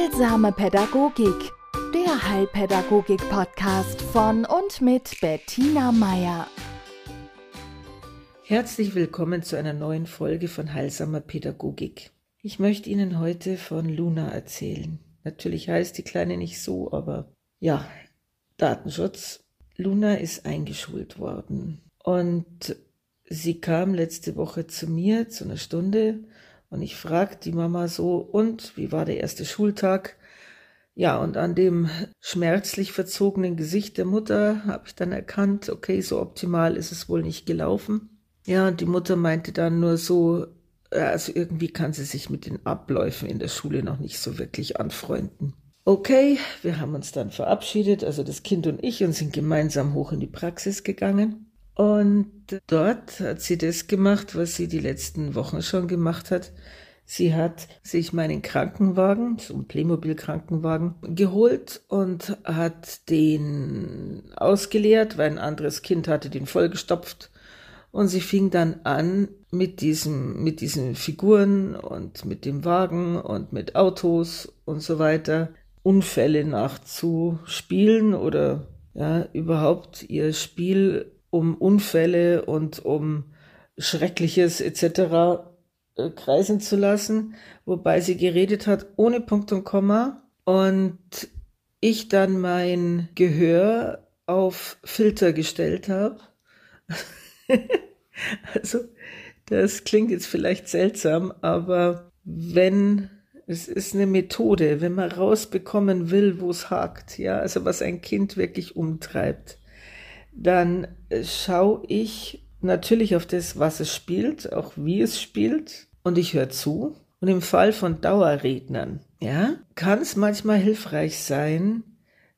Heilsame Pädagogik, der Heilpädagogik-Podcast von und mit Bettina Meier. Herzlich willkommen zu einer neuen Folge von Heilsamer Pädagogik. Ich möchte Ihnen heute von Luna erzählen. Natürlich heißt die Kleine nicht so, aber ja, Datenschutz. Luna ist eingeschult worden und sie kam letzte Woche zu mir zu einer Stunde und ich fragte die Mama so, und wie war der erste Schultag? Ja, und an dem schmerzlich verzogenen Gesicht der Mutter habe ich dann erkannt, okay, so optimal ist es wohl nicht gelaufen. Ja, und die Mutter meinte dann nur so, also irgendwie kann sie sich mit den Abläufen in der Schule noch nicht so wirklich anfreunden. Okay, wir haben uns dann verabschiedet, also das Kind und ich, und sind gemeinsam hoch in die Praxis gegangen. Und dort hat sie das gemacht, was sie die letzten Wochen schon gemacht hat. Sie hat sich meinen Krankenwagen, so einen Playmobil-Krankenwagen, geholt und hat den ausgeleert, weil ein anderes Kind hatte den vollgestopft. Und sie fing dann an, mit diesem, mit diesen Figuren und mit dem Wagen und mit Autos und so weiter Unfälle nachzuspielen oder ja, überhaupt ihr Spiel um Unfälle und um Schreckliches etc. Äh, kreisen zu lassen, wobei sie geredet hat ohne Punkt und Komma und ich dann mein Gehör auf Filter gestellt habe. also das klingt jetzt vielleicht seltsam, aber wenn es ist eine Methode, wenn man rausbekommen will, wo es hakt, ja, also was ein Kind wirklich umtreibt, dann schaue ich natürlich auf das, was es spielt, auch wie es spielt, und ich höre zu. Und im Fall von Dauerrednern, ja, kann es manchmal hilfreich sein,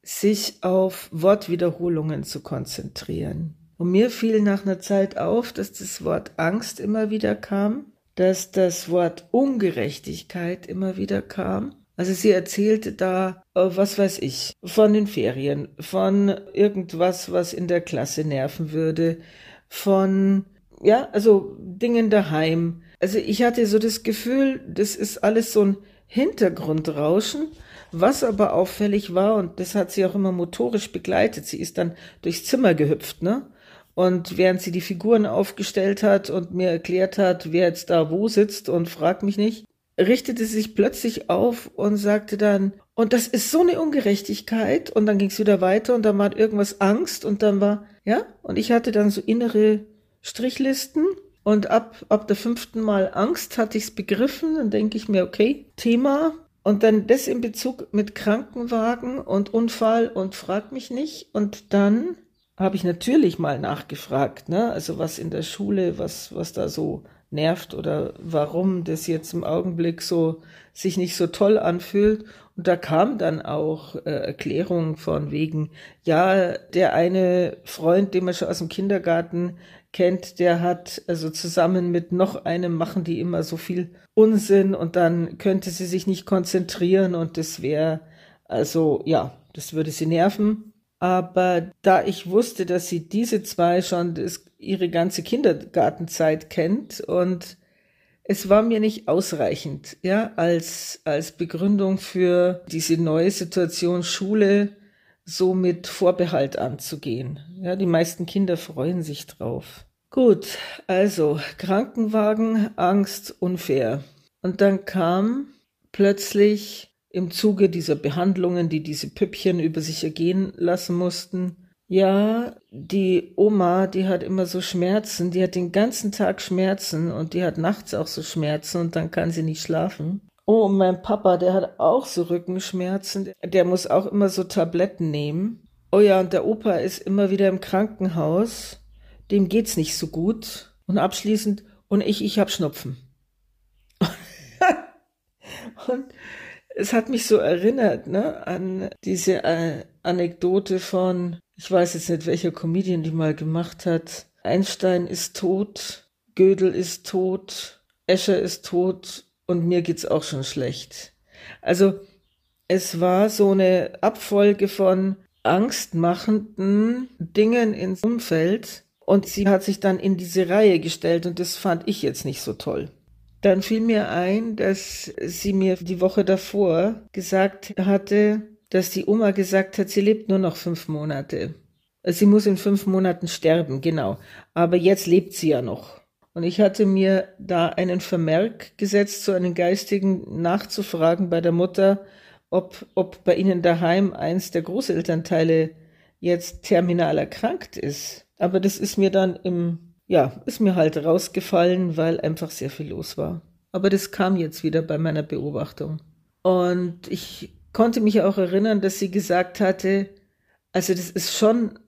sich auf Wortwiederholungen zu konzentrieren. Und mir fiel nach einer Zeit auf, dass das Wort Angst immer wieder kam, dass das Wort Ungerechtigkeit immer wieder kam also sie erzählte da, äh, was weiß ich, von den Ferien, von irgendwas, was in der Klasse nerven würde, von, ja, also Dingen daheim. Also ich hatte so das Gefühl, das ist alles so ein Hintergrundrauschen, was aber auffällig war, und das hat sie auch immer motorisch begleitet. Sie ist dann durchs Zimmer gehüpft, ne? Und während sie die Figuren aufgestellt hat und mir erklärt hat, wer jetzt da wo sitzt und frag mich nicht, richtete sich plötzlich auf und sagte dann, und das ist so eine Ungerechtigkeit. Und dann ging es wieder weiter und dann war irgendwas Angst und dann war, ja, und ich hatte dann so innere Strichlisten und ab, ab der fünften Mal Angst hatte ich es begriffen. Dann denke ich mir, okay, Thema. Und dann das in Bezug mit Krankenwagen und Unfall und frag mich nicht. Und dann habe ich natürlich mal nachgefragt, ne? Also was in der Schule, was, was da so nervt oder warum das jetzt im Augenblick so sich nicht so toll anfühlt. Und da kam dann auch äh, Erklärung von wegen, ja, der eine Freund, den man schon aus dem Kindergarten kennt, der hat also zusammen mit noch einem machen die immer so viel Unsinn und dann könnte sie sich nicht konzentrieren und das wäre also ja, das würde sie nerven. Aber da ich wusste, dass sie diese zwei schon das, ihre ganze Kindergartenzeit kennt und es war mir nicht ausreichend, ja, als, als Begründung für diese neue Situation Schule so mit Vorbehalt anzugehen. Ja, die meisten Kinder freuen sich drauf. Gut, also Krankenwagen, Angst, unfair. Und dann kam plötzlich im Zuge dieser Behandlungen, die diese Püppchen über sich ergehen lassen mussten. Ja, die Oma, die hat immer so Schmerzen, die hat den ganzen Tag Schmerzen und die hat nachts auch so Schmerzen und dann kann sie nicht schlafen. Oh, und mein Papa, der hat auch so Rückenschmerzen, der muss auch immer so Tabletten nehmen. Oh ja, und der Opa ist immer wieder im Krankenhaus, dem geht's nicht so gut. Und abschließend, und ich, ich hab Schnupfen. und es hat mich so erinnert ne, an diese äh, Anekdote von, ich weiß jetzt nicht, welcher Comedian die mal gemacht hat. Einstein ist tot, Gödel ist tot, Escher ist tot und mir geht's auch schon schlecht. Also es war so eine Abfolge von angstmachenden Dingen ins Umfeld und sie hat sich dann in diese Reihe gestellt und das fand ich jetzt nicht so toll. Dann fiel mir ein, dass sie mir die Woche davor gesagt hatte, dass die Oma gesagt hat, sie lebt nur noch fünf Monate. Sie muss in fünf Monaten sterben, genau. Aber jetzt lebt sie ja noch. Und ich hatte mir da einen Vermerk gesetzt, so einen geistigen nachzufragen bei der Mutter, ob, ob bei ihnen daheim eins der Großelternteile jetzt terminal erkrankt ist. Aber das ist mir dann im, ja, ist mir halt rausgefallen, weil einfach sehr viel los war. Aber das kam jetzt wieder bei meiner Beobachtung. Und ich konnte mich auch erinnern, dass sie gesagt hatte, also das ist schon,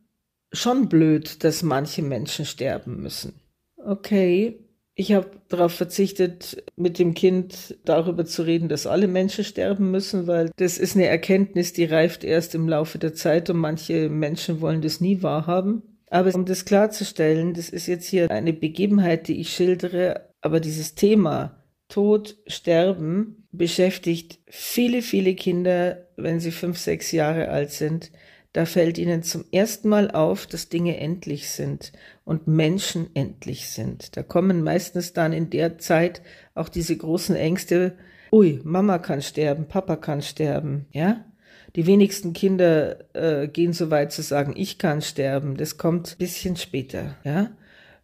schon blöd, dass manche Menschen sterben müssen. Okay, ich habe darauf verzichtet, mit dem Kind darüber zu reden, dass alle Menschen sterben müssen, weil das ist eine Erkenntnis, die reift erst im Laufe der Zeit und manche Menschen wollen das nie wahrhaben. Aber um das klarzustellen, das ist jetzt hier eine Begebenheit, die ich schildere, aber dieses Thema Tod, Sterben beschäftigt viele, viele Kinder, wenn sie fünf, sechs Jahre alt sind. Da fällt ihnen zum ersten Mal auf, dass Dinge endlich sind und Menschen endlich sind. Da kommen meistens dann in der Zeit auch diese großen Ängste, ui, Mama kann sterben, Papa kann sterben, ja? Die wenigsten Kinder äh, gehen so weit zu sagen, ich kann sterben. Das kommt ein bisschen später, ja?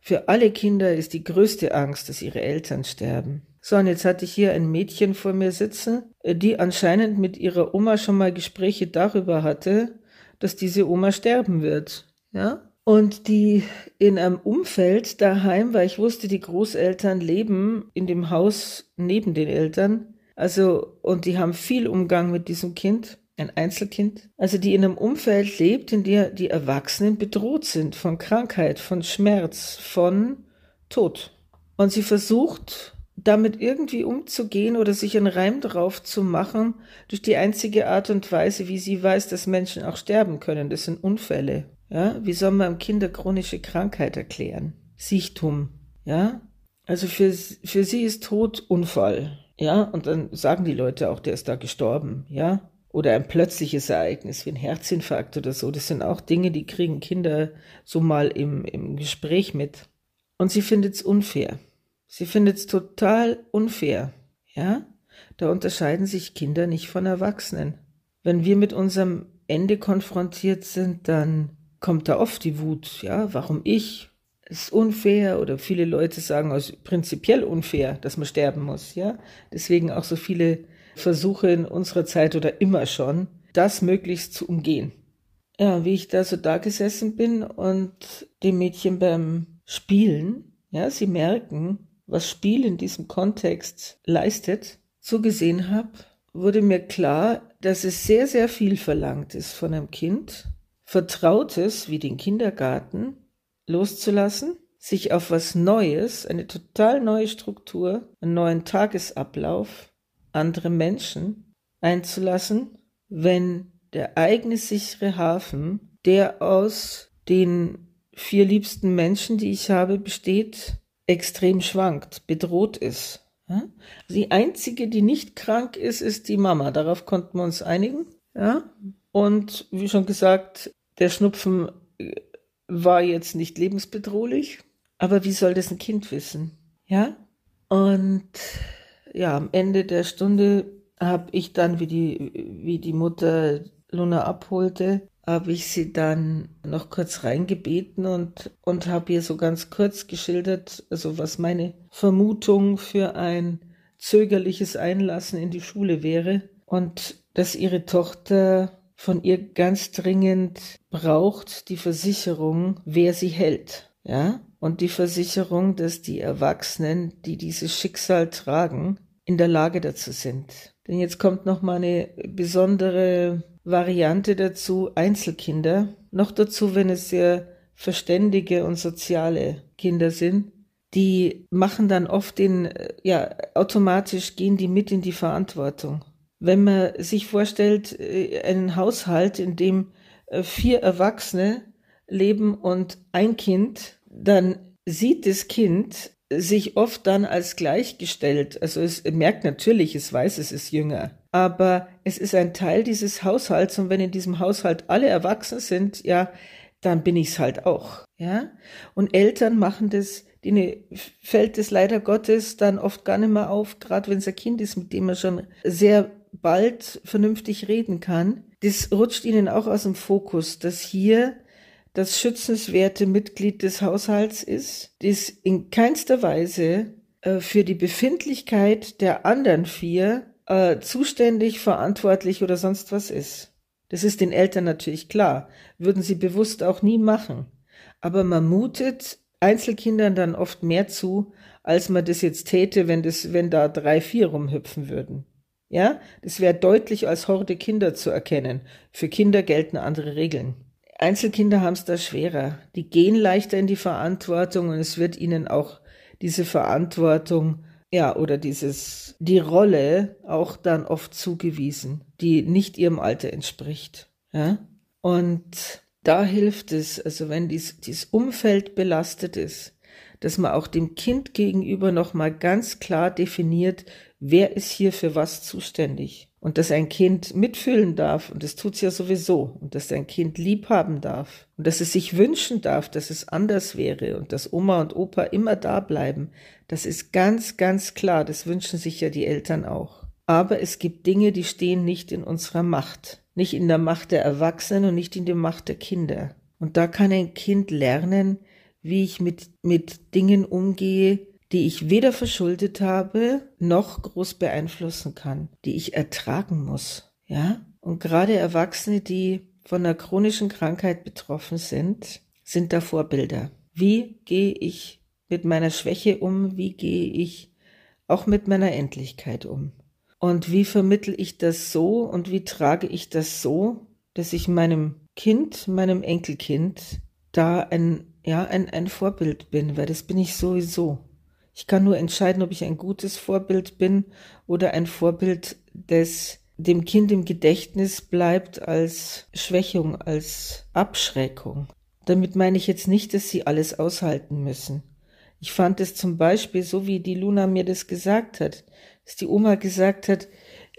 Für alle Kinder ist die größte Angst, dass ihre Eltern sterben. So, und jetzt hatte ich hier ein Mädchen vor mir sitzen, äh, die anscheinend mit ihrer Oma schon mal Gespräche darüber hatte, dass diese Oma sterben wird. Ja? Und die in einem Umfeld daheim, weil ich wusste, die Großeltern leben in dem Haus neben den Eltern. Also, und die haben viel Umgang mit diesem Kind, ein Einzelkind. Also, die in einem Umfeld lebt, in der die Erwachsenen bedroht sind von Krankheit, von Schmerz, von Tod. Und sie versucht, damit irgendwie umzugehen oder sich einen Reim drauf zu machen, durch die einzige Art und Weise, wie sie weiß, dass Menschen auch sterben können. Das sind Unfälle. Ja, wie soll man Kinder chronische Krankheit erklären? Sichtum. Ja, also für, für sie ist Tod Unfall. Ja, und dann sagen die Leute auch, der ist da gestorben. Ja, oder ein plötzliches Ereignis wie ein Herzinfarkt oder so. Das sind auch Dinge, die kriegen Kinder so mal im, im Gespräch mit. Und sie findet es unfair. Sie findet es total unfair. Ja? Da unterscheiden sich Kinder nicht von Erwachsenen. Wenn wir mit unserem Ende konfrontiert sind, dann kommt da oft die Wut. Ja, warum ich? Es ist unfair oder viele Leute sagen, es prinzipiell unfair, dass man sterben muss. Ja, deswegen auch so viele Versuche in unserer Zeit oder immer schon, das möglichst zu umgehen. Ja, wie ich da so da gesessen bin und dem Mädchen beim Spielen, ja, sie merken, was Spiel in diesem Kontext leistet, zugesehen habe, wurde mir klar, dass es sehr, sehr viel verlangt ist von einem Kind, Vertrautes wie den Kindergarten loszulassen, sich auf was Neues, eine total neue Struktur, einen neuen Tagesablauf, andere Menschen einzulassen, wenn der eigene sichere Hafen, der aus den vier liebsten Menschen, die ich habe, besteht, extrem schwankt, bedroht ist. Die einzige, die nicht krank ist, ist die Mama. Darauf konnten wir uns einigen. Ja? Und wie schon gesagt, der Schnupfen äh, war jetzt nicht lebensbedrohlich. Aber wie soll das ein Kind wissen? Ja? Und ja, am Ende der Stunde habe ich dann, wie die, wie die Mutter Luna abholte, habe ich sie dann noch kurz reingebeten und, und habe ihr so ganz kurz geschildert, also was meine Vermutung für ein zögerliches Einlassen in die Schule wäre und dass ihre Tochter von ihr ganz dringend braucht die Versicherung, wer sie hält, ja, und die Versicherung, dass die Erwachsenen, die dieses Schicksal tragen, in der Lage dazu sind. Denn jetzt kommt noch mal eine besondere Variante dazu Einzelkinder. Noch dazu, wenn es sehr verständige und soziale Kinder sind, die machen dann oft den, ja, automatisch gehen die mit in die Verantwortung. Wenn man sich vorstellt, äh, einen Haushalt, in dem äh, vier Erwachsene leben und ein Kind, dann sieht das Kind sich oft dann als gleichgestellt. Also es merkt natürlich, es weiß, es ist jünger. Aber es ist ein Teil dieses Haushalts und wenn in diesem Haushalt alle erwachsen sind, ja, dann bin ich's halt auch, ja. Und Eltern machen das denen fällt es leider Gottes dann oft gar nicht mehr auf, gerade wenn es ein Kind ist, mit dem man schon sehr bald vernünftig reden kann. Das rutscht ihnen auch aus dem Fokus, dass hier das schützenswerte Mitglied des Haushalts ist, das in keinster Weise äh, für die Befindlichkeit der anderen vier äh, zuständig, verantwortlich oder sonst was ist. Das ist den Eltern natürlich klar, würden sie bewusst auch nie machen. Aber man mutet Einzelkindern dann oft mehr zu, als man das jetzt täte, wenn das, wenn da drei, vier rumhüpfen würden. Ja, das wäre deutlich als Horde Kinder zu erkennen. Für Kinder gelten andere Regeln. Einzelkinder haben es da schwerer. Die gehen leichter in die Verantwortung und es wird ihnen auch diese Verantwortung, ja, oder dieses, die Rolle auch dann oft zugewiesen, die nicht ihrem Alter entspricht. Ja, und da hilft es, also wenn dies, dieses Umfeld belastet ist, dass man auch dem Kind gegenüber nochmal ganz klar definiert, wer ist hier für was zuständig. Und dass ein Kind mitfühlen darf, und das tut's ja sowieso, und dass ein Kind lieb haben darf, und dass es sich wünschen darf, dass es anders wäre, und dass Oma und Opa immer da bleiben, das ist ganz, ganz klar, das wünschen sich ja die Eltern auch. Aber es gibt Dinge, die stehen nicht in unserer Macht, nicht in der Macht der Erwachsenen und nicht in der Macht der Kinder. Und da kann ein Kind lernen, wie ich mit, mit Dingen umgehe, die ich weder verschuldet habe, noch groß beeinflussen kann, die ich ertragen muss. Ja? Und gerade Erwachsene, die von einer chronischen Krankheit betroffen sind, sind da Vorbilder. Wie gehe ich mit meiner Schwäche um? Wie gehe ich auch mit meiner Endlichkeit um? Und wie vermittel ich das so und wie trage ich das so, dass ich meinem Kind, meinem Enkelkind da ein, ja, ein, ein Vorbild bin, weil das bin ich sowieso. Ich kann nur entscheiden, ob ich ein gutes Vorbild bin oder ein Vorbild, das dem Kind im Gedächtnis bleibt als Schwächung, als Abschreckung. Damit meine ich jetzt nicht, dass sie alles aushalten müssen. Ich fand es zum Beispiel, so wie die Luna mir das gesagt hat, dass die Oma gesagt hat,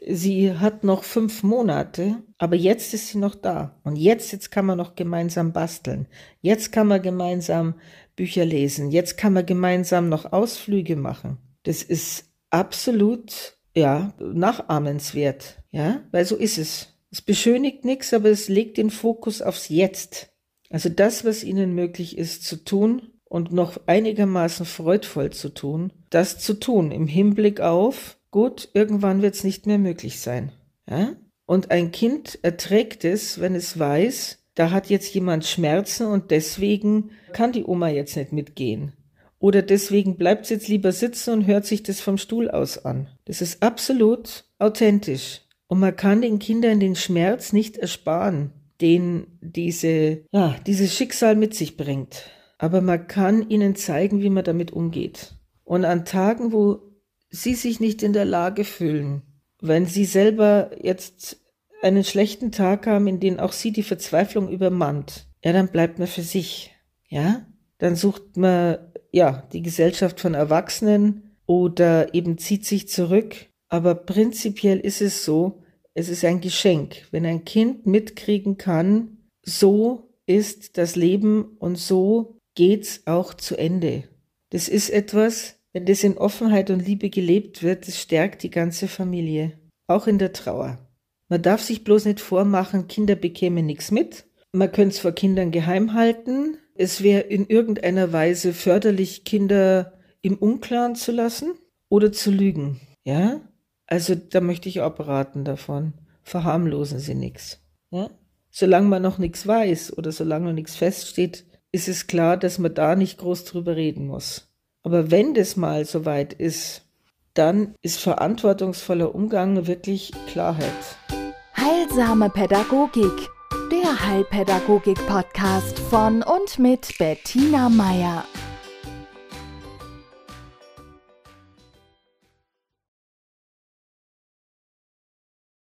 sie hat noch fünf Monate, aber jetzt ist sie noch da. Und jetzt, jetzt kann man noch gemeinsam basteln. Jetzt kann man gemeinsam Bücher lesen. Jetzt kann man gemeinsam noch Ausflüge machen. Das ist absolut, ja, nachahmenswert. Ja, weil so ist es. Es beschönigt nichts, aber es legt den Fokus aufs Jetzt. Also das, was ihnen möglich ist zu tun und noch einigermaßen freudvoll zu tun, das zu tun im Hinblick auf, gut, irgendwann wird es nicht mehr möglich sein. Ja? Und ein Kind erträgt es, wenn es weiß, da hat jetzt jemand Schmerzen und deswegen kann die Oma jetzt nicht mitgehen. Oder deswegen bleibt sie jetzt lieber sitzen und hört sich das vom Stuhl aus an. Das ist absolut authentisch. Und man kann den Kindern den Schmerz nicht ersparen, den diese, ja, dieses Schicksal mit sich bringt. Aber man kann ihnen zeigen, wie man damit umgeht. Und an Tagen, wo sie sich nicht in der Lage fühlen, wenn sie selber jetzt einen schlechten Tag haben, in dem auch sie die Verzweiflung übermannt, ja, dann bleibt man für sich. Ja, dann sucht man, ja, die Gesellschaft von Erwachsenen oder eben zieht sich zurück. Aber prinzipiell ist es so, es ist ein Geschenk, wenn ein Kind mitkriegen kann, so ist das Leben und so geht's auch zu Ende. Das ist etwas, wenn das in Offenheit und Liebe gelebt wird, das stärkt die ganze Familie, auch in der Trauer. Man darf sich bloß nicht vormachen, Kinder bekämen nichts mit. Man könnte es vor Kindern geheim halten. Es wäre in irgendeiner Weise förderlich, Kinder im Unklaren zu lassen oder zu lügen. Ja? Also da möchte ich abraten davon. Verharmlosen Sie nichts. Ja? Solange man noch nichts weiß oder solange noch nichts feststeht, ist es klar, dass man da nicht groß drüber reden muss. Aber wenn das mal soweit ist, dann ist verantwortungsvoller Umgang wirklich Klarheit. Heilsame Pädagogik, der Heilpädagogik-Podcast von und mit Bettina Meier.